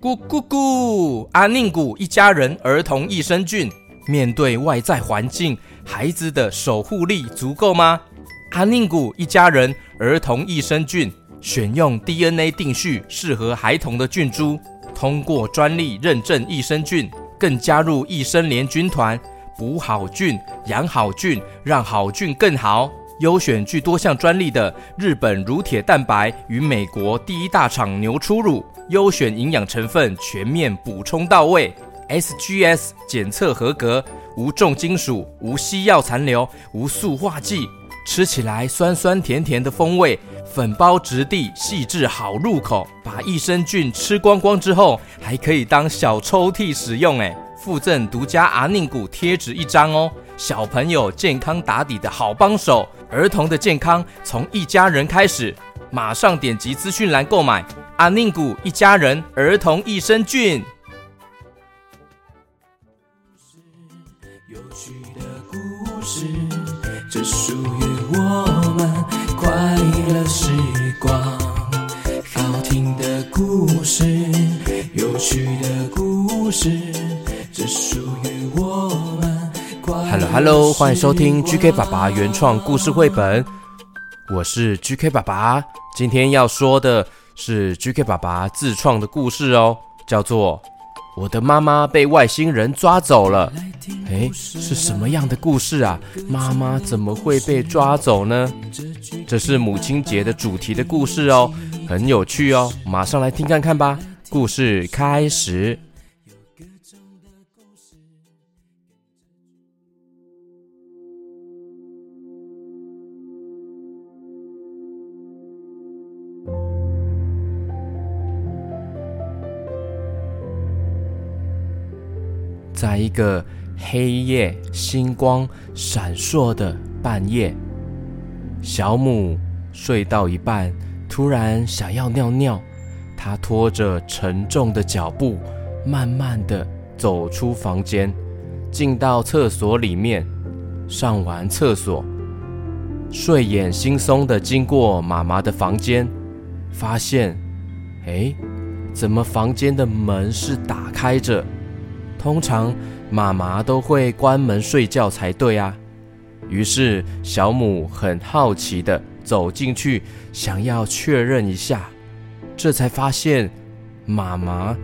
咕咕咕！阿宁古一家人儿童益生菌，面对外在环境，孩子的守护力足够吗？阿宁古一家人儿童益生菌选用 DNA 定序适合孩童的菌株，通过专利认证益生菌，更加入益生联军团，补好菌，养好菌，让好菌更好。优选具多项专利的日本乳铁蛋白与美国第一大厂牛初乳，优选营养成分全面补充到位，SGS 检测合格，无重金属，无西药残留，无塑化剂，吃起来酸酸甜甜的风味，粉包质地细致好入口。把益生菌吃光光之后，还可以当小抽屉使用，哎，附赠独家阿宁谷贴纸一张哦。小朋友健康打底的好帮手，儿童的健康从一家人开始，马上点击资讯栏购买阿宁谷一家人儿童益生菌。有趣的故事，这属于我们快乐时光。好听的故事，有趣的故事，这属于我们。Hello，Hello，欢迎收听 GK 爸爸原创故事绘本。我是 GK 爸爸，今天要说的是 GK 爸爸自创的故事哦，叫做《我的妈妈被外星人抓走了》。诶，是什么样的故事啊？妈妈怎么会被抓走呢？这是母亲节的主题的故事哦，很有趣哦，马上来听看看吧。故事开始。在一个黑夜，星光闪烁的半夜，小母睡到一半，突然想要尿尿。他拖着沉重的脚步，慢慢地走出房间，进到厕所里面。上完厕所，睡眼惺忪地经过妈妈的房间，发现，哎，怎么房间的门是打开着？通常妈妈都会关门睡觉才对啊。于是小姆很好奇的走进去，想要确认一下，这才发现妈妈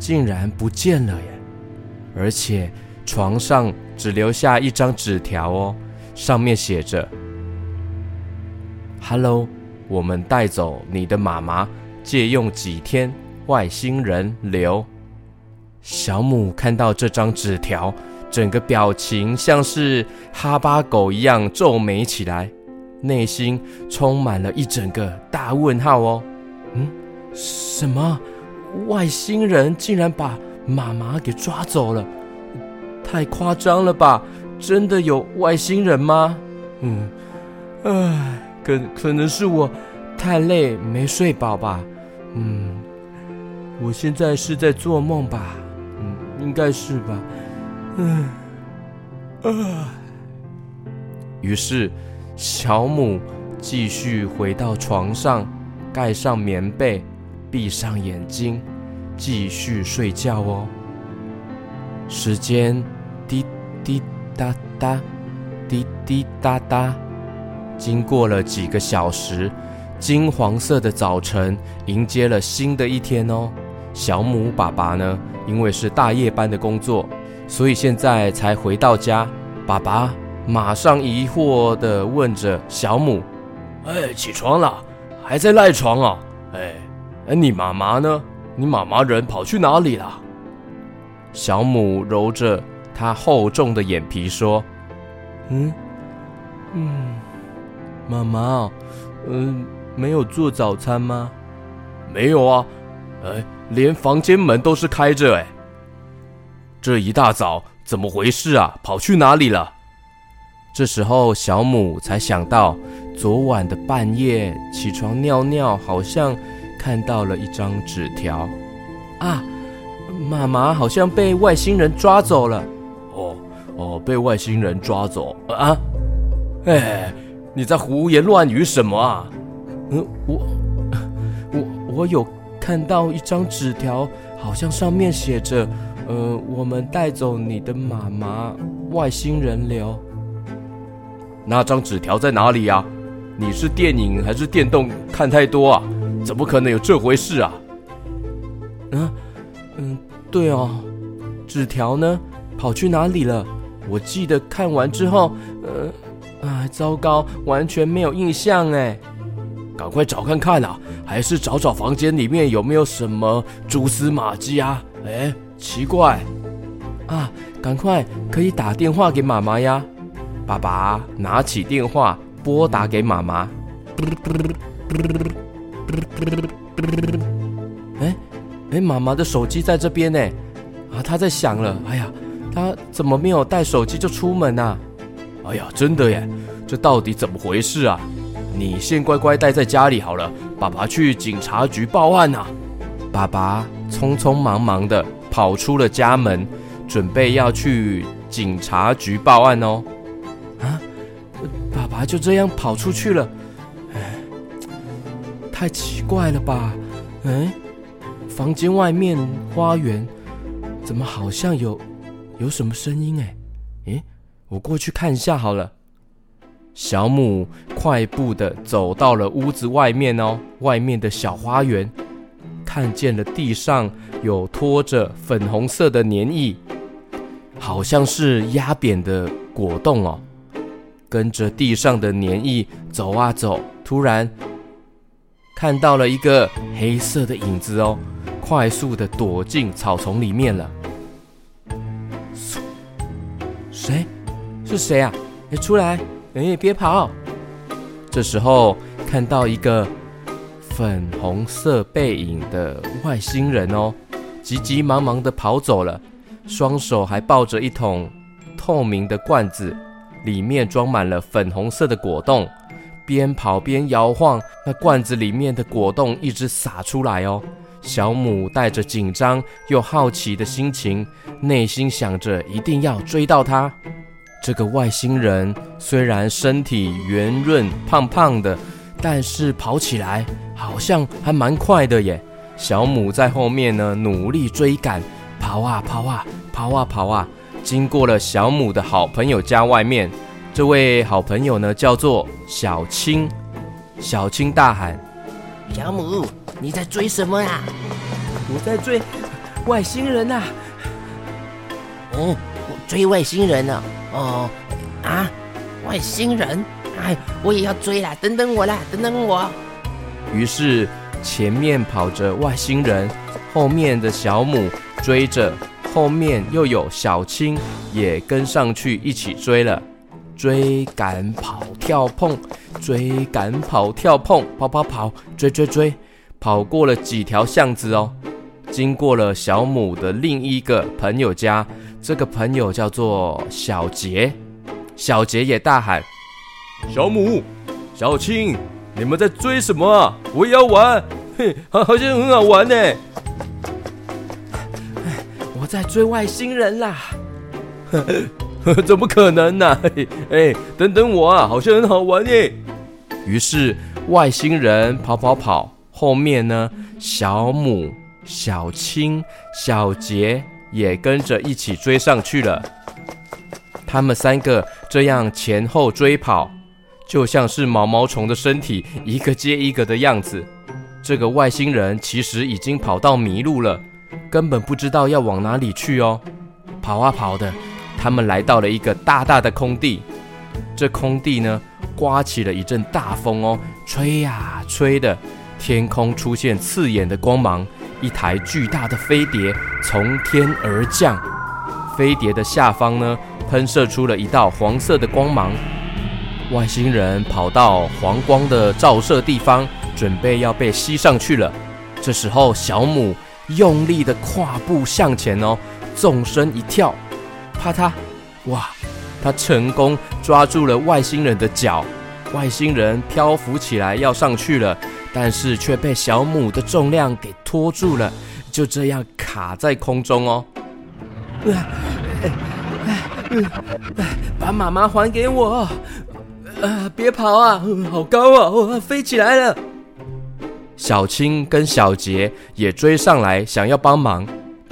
竟然不见了耶！而且床上只留下一张纸条哦，上面写着：“Hello，我们带走你的妈妈，借用几天，外星人留。”小母看到这张纸条，整个表情像是哈巴狗一样皱眉起来，内心充满了一整个大问号哦。嗯，什么？外星人竟然把妈妈给抓走了？太夸张了吧？真的有外星人吗？嗯，唉，可可能是我太累没睡饱吧。嗯，我现在是在做梦吧？应该是吧，嗯，啊。于是小姆继续回到床上，盖上棉被，闭上眼睛，继续睡觉哦。时间滴滴答答，滴滴答答，经过了几个小时，金黄色的早晨迎接了新的一天哦。小母爸爸呢，因为是大夜班的工作，所以现在才回到家。爸爸马上疑惑地问着小母：“哎，起床了，还在赖床啊？哎，哎，你妈妈呢？你妈妈人跑去哪里了？”小母揉着她厚重的眼皮说：“嗯，嗯，妈妈，嗯，没有做早餐吗？没有啊，哎。”连房间门都是开着哎，这一大早怎么回事啊？跑去哪里了？这时候小母才想到，昨晚的半夜起床尿尿，好像看到了一张纸条啊！妈妈好像被外星人抓走了。哦哦，被外星人抓走啊？哎，你在胡言乱语什么啊？嗯，我我我有看到一张纸条，好像上面写着，呃，我们带走你的妈妈，外星人流。那张纸条在哪里呀？你是电影还是电动看太多啊？怎么可能有这回事啊？嗯嗯，对哦，纸条呢？跑去哪里了？我记得看完之后，呃，啊，糟糕，完全没有印象哎。赶快找看看啊，还是找找房间里面有没有什么蛛丝马迹啊？哎，奇怪，啊，赶快可以打电话给妈妈呀！爸爸拿起电话拨打给妈妈。哎哎，妈妈的手机在这边呢，啊，她在响了。哎呀，她怎么没有带手机就出门啊？哎呀，真的耶，这到底怎么回事啊？你先乖乖待在家里好了，爸爸去警察局报案呐。爸爸匆匆忙忙的跑出了家门，准备要去警察局报案哦。啊，爸爸就这样跑出去了，哎，太奇怪了吧？哎，房间外面花园怎么好像有有什么声音？哎，诶，我过去看一下好了。小母快步地走到了屋子外面哦，外面的小花园，看见了地上有拖着粉红色的黏液，好像是压扁的果冻哦。跟着地上的黏液走啊走，突然看到了一个黑色的影子哦，快速地躲进草丛里面了。谁？是谁啊？哎出来！哎，别跑！这时候看到一个粉红色背影的外星人哦，急急忙忙地跑走了，双手还抱着一桶透明的罐子，里面装满了粉红色的果冻，边跑边摇晃，那罐子里面的果冻一直洒出来哦。小母带着紧张又好奇的心情，内心想着一定要追到他。这个外星人虽然身体圆润胖胖的，但是跑起来好像还蛮快的耶。小母在后面呢，努力追赶，跑啊跑啊跑啊跑啊，经过了小母的好朋友家外面。这位好朋友呢，叫做小青。小青大喊：“小母，你在追什么呀？”“我在追外星人呐。”“哦，我追外星人呢。”哦，啊，外星人！哎，我也要追啦！等等我啦，等等我。于是前面跑着外星人，后面的小母追着，后面又有小青也跟上去一起追了。追赶跑跳碰，追赶跑跳碰，跑跑跑，追追追，跑过了几条巷子哦，经过了小母的另一个朋友家。这个朋友叫做小杰，小杰也大喊：“小母、小青，你们在追什么啊？我也要玩，嘿，好像很好玩呢。”“我在追外星人啦！”“ 怎么可能呢？”“哎，等等我啊，好像很好玩耶。”于是外星人跑跑跑，后面呢，小母、小青、小杰。也跟着一起追上去了。他们三个这样前后追跑，就像是毛毛虫的身体一个接一个的样子。这个外星人其实已经跑到迷路了，根本不知道要往哪里去哦。跑啊跑的，他们来到了一个大大的空地。这空地呢，刮起了一阵大风哦，吹呀吹的，天空出现刺眼的光芒。一台巨大的飞碟从天而降，飞碟的下方呢，喷射出了一道黄色的光芒。外星人跑到黄光的照射地方，准备要被吸上去了。这时候，小母用力的跨步向前哦，纵身一跳，啪嗒，哇！他成功抓住了外星人的脚，外星人漂浮起来要上去了。但是却被小母的重量给拖住了，就这样卡在空中哦。把妈妈还给我！啊，别跑啊，好高啊，飞起来了！小青跟小杰也追上来想要帮忙，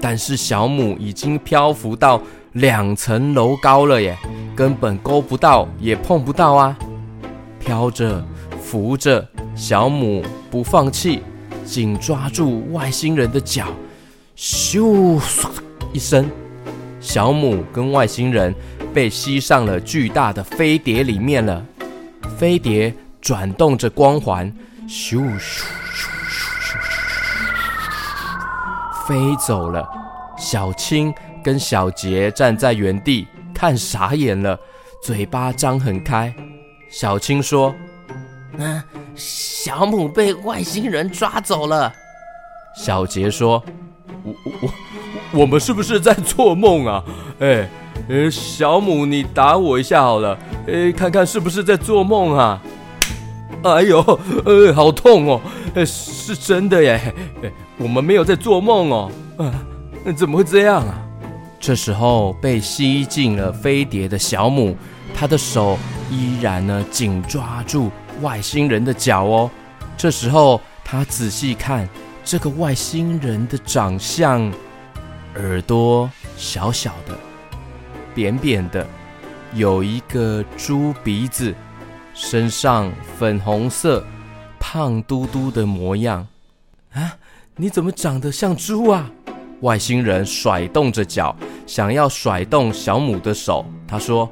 但是小母已经漂浮到两层楼高了耶，根本勾不到也碰不到啊！飘着扶着，小母不放弃，紧抓住外星人的脚，咻一声，小母跟外星人被吸上了巨大的飞碟里面了。飞碟转动着光环，咻咻咻咻。飞走了，小青跟小杰站在原地看傻眼了，嘴巴张很开。小青说：“啊，小母被外星人抓走了。”小杰说：“我我我，我们是不是在做梦啊？哎，呃，小母，你打我一下好了，哎，看看是不是在做梦啊？哎呦，呃，好痛哦，是真的耶。”我们没有在做梦哦，啊，怎么会这样啊？这时候被吸进了飞碟的小母，她的手依然呢紧抓住外星人的脚哦。这时候他仔细看这个外星人的长相，耳朵小小的，扁扁的，有一个猪鼻子，身上粉红色，胖嘟嘟的模样，啊。你怎么长得像猪啊？外星人甩动着脚，想要甩动小母的手。他说：“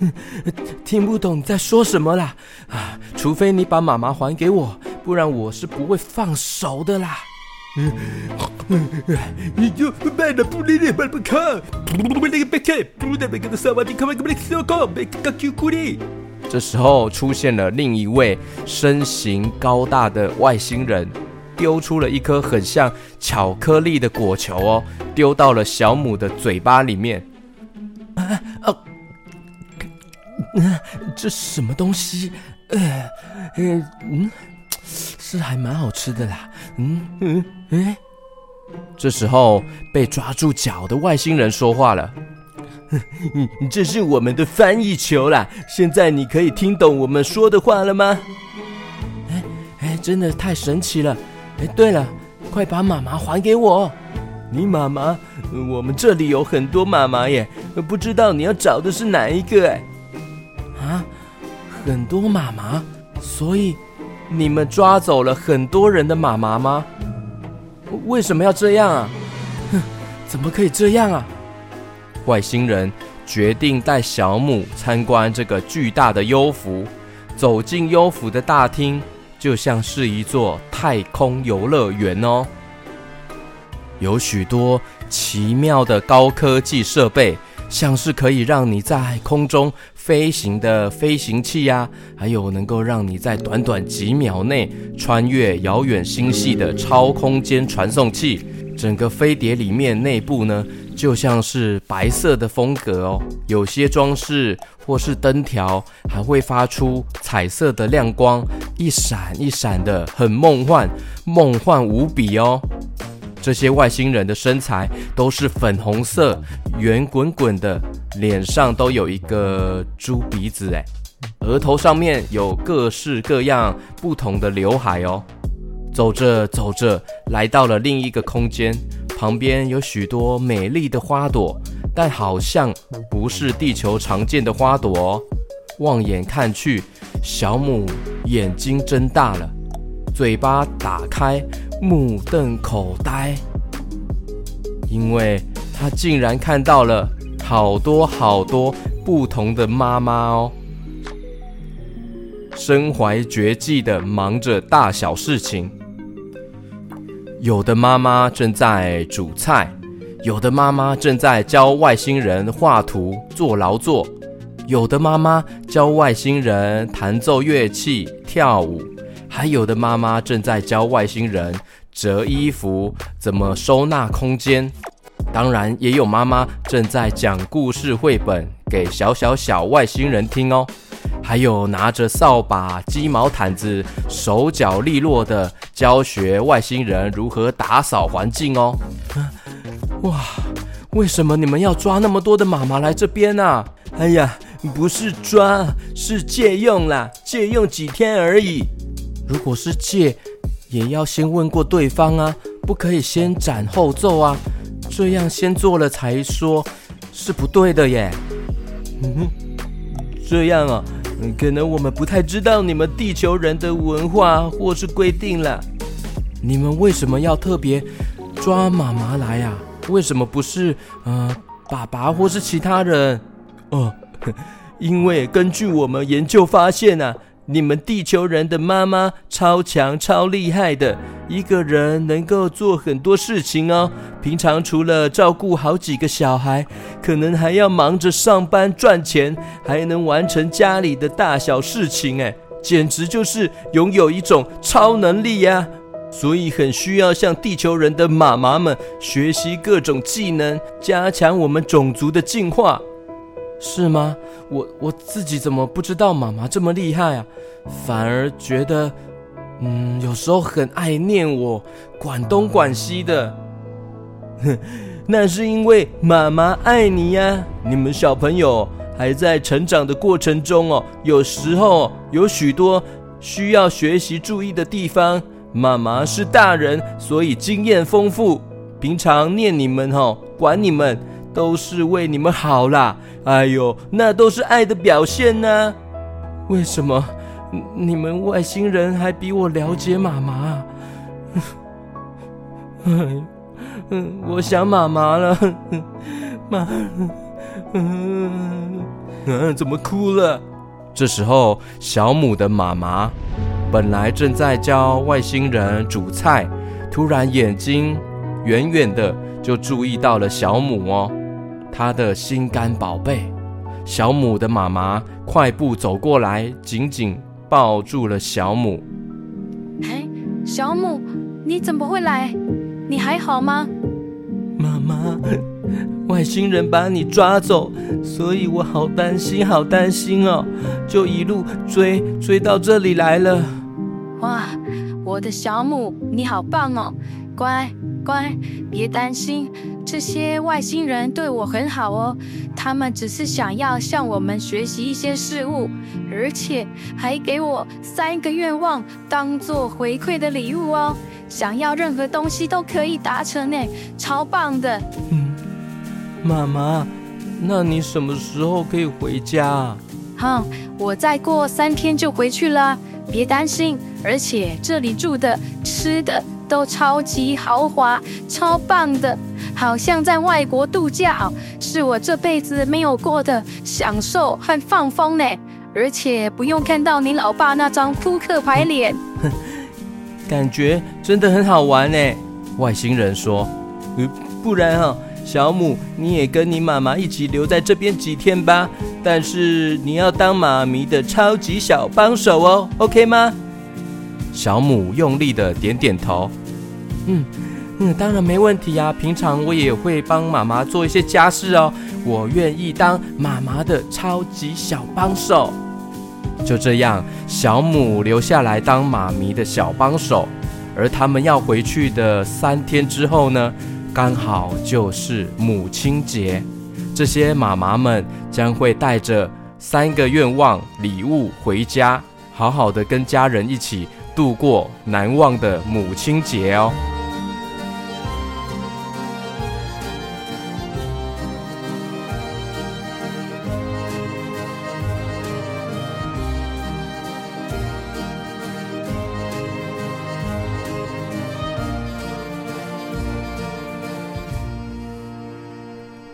听不懂你在说什么啦！啊，除非你把妈妈还给我，不然我是不会放手的啦。”你就卖了不理你，卖不看，不那个别看，不那个的沙瓦蒂，看那个小狗，别个 Q 库里。这时候出现了另一位身形高大的外星人，丢出了一颗很像巧克力的果球哦，丢到了小母的嘴巴里面。啊哦，这什么东西？呃，嗯嗯，是还蛮好吃的啦。嗯嗯嗯。这时候被抓住脚的外星人说话了。嗯，这是我们的翻译球啦。现在你可以听懂我们说的话了吗？哎哎，真的太神奇了！哎，对了，快把妈妈还给我。你妈妈？我们这里有很多妈妈耶，不知道你要找的是哪一个？哎，啊，很多妈妈，所以你们抓走了很多人的妈妈吗？为什么要这样啊？哼，怎么可以这样啊？外星人决定带小母参观这个巨大的幽浮。走进幽浮的大厅，就像是一座太空游乐园哦。有许多奇妙的高科技设备，像是可以让你在空中飞行的飞行器呀，还有能够让你在短短几秒内穿越遥远星系的超空间传送器。整个飞碟里面内部呢，就像是白色的风格哦，有些装饰或是灯条还会发出彩色的亮光，一闪一闪的，很梦幻，梦幻无比哦。这些外星人的身材都是粉红色，圆滚滚的，脸上都有一个猪鼻子，哎，额头上面有各式各样不同的刘海哦。走着走着，来到了另一个空间。旁边有许多美丽的花朵，但好像不是地球常见的花朵哦。望眼看去，小母眼睛睁大了，嘴巴打开，目瞪口呆，因为她竟然看到了好多好多不同的妈妈哦，身怀绝技的忙着大小事情。有的妈妈正在煮菜，有的妈妈正在教外星人画图做劳作，有的妈妈教外星人弹奏乐器跳舞，还有的妈妈正在教外星人折衣服，怎么收纳空间。当然，也有妈妈正在讲故事绘本给小小小外星人听哦。还有拿着扫把、鸡毛毯子，手脚利落的教学外星人如何打扫环境哦。哇，为什么你们要抓那么多的妈妈来这边呢？哎呀，不是抓，是借用啦，借用几天而已。如果是借，也要先问过对方啊，不可以先斩后奏啊，这样先做了才说，是不对的耶。嗯哼，这样啊，可能我们不太知道你们地球人的文化或是规定了。你们为什么要特别抓妈妈来呀？为什么不是呃爸爸或是其他人？哦，因为根据我们研究发现啊，你们地球人的妈妈超强超厉害的，一个人能够做很多事情哦。平常除了照顾好几个小孩，可能还要忙着上班赚钱，还能完成家里的大小事情，哎，简直就是拥有一种超能力呀！所以很需要向地球人的妈妈们学习各种技能，加强我们种族的进化。是吗？我我自己怎么不知道妈妈这么厉害啊？反而觉得，嗯，有时候很爱念我，管东管西的。哼，那是因为妈妈爱你呀。你们小朋友还在成长的过程中哦，有时候有许多需要学习注意的地方。妈妈是大人，所以经验丰富。平常念你们哦，管你们。都是为你们好啦！哎呦，那都是爱的表现呢。为什么你们外星人还比我了解妈妈？嗯，我想妈妈了，妈，嗯，怎么哭了？这时候，小母的妈妈本来正在教外星人煮菜，突然眼睛远远的就注意到了小母哦。他的心肝宝贝，小母的妈妈快步走过来，紧紧抱住了小母。哎，小母，你怎么会来？你还好吗？妈妈，外星人把你抓走，所以我好担心，好担心哦，就一路追追到这里来了。哇，我的小母，你好棒哦，乖。乖，别担心，这些外星人对我很好哦。他们只是想要向我们学习一些事物，而且还给我三个愿望当做回馈的礼物哦。想要任何东西都可以达成呢，超棒的。嗯，妈妈，那你什么时候可以回家？哼，我再过三天就回去了，别担心。而且这里住的、吃的。都超级豪华，超棒的，好像在外国度假，是我这辈子没有过的享受和放风呢。而且不用看到你老爸那张扑克牌脸，感觉真的很好玩呢。外星人说：“不然哈，小母你也跟你妈妈一起留在这边几天吧。但是你要当妈咪的超级小帮手哦，OK 吗？”小母用力的点点头。嗯嗯，当然没问题呀。平常我也会帮妈妈做一些家事哦。我愿意当妈妈的超级小帮手。就这样，小母留下来当妈咪的小帮手。而他们要回去的三天之后呢，刚好就是母亲节。这些妈妈们将会带着三个愿望礼物回家，好好的跟家人一起度过难忘的母亲节哦。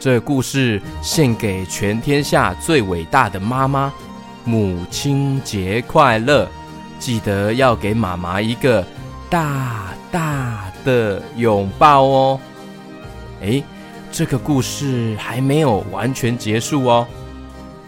这故事献给全天下最伟大的妈妈，母亲节快乐！记得要给妈妈一个大大的拥抱哦。诶，这个故事还没有完全结束哦。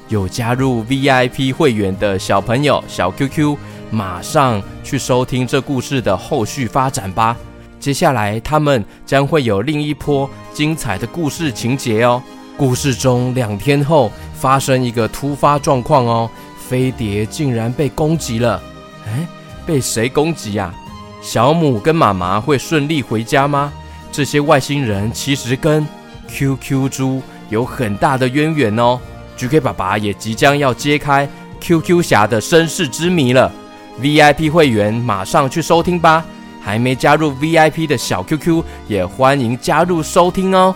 有加入 VIP 会员的小朋友，小 QQ，马上去收听这故事的后续发展吧。接下来，他们将会有另一波精彩的故事情节哦。故事中，两天后发生一个突发状况哦，飞碟竟然被攻击了。哎，被谁攻击呀？小母跟妈妈会顺利回家吗？这些外星人其实跟 QQ 猪有很大的渊源哦。GK 爸爸也即将要揭开 QQ 侠的身世之谜了，VIP 会员马上去收听吧！还没加入 VIP 的小 QQ 也欢迎加入收听哦。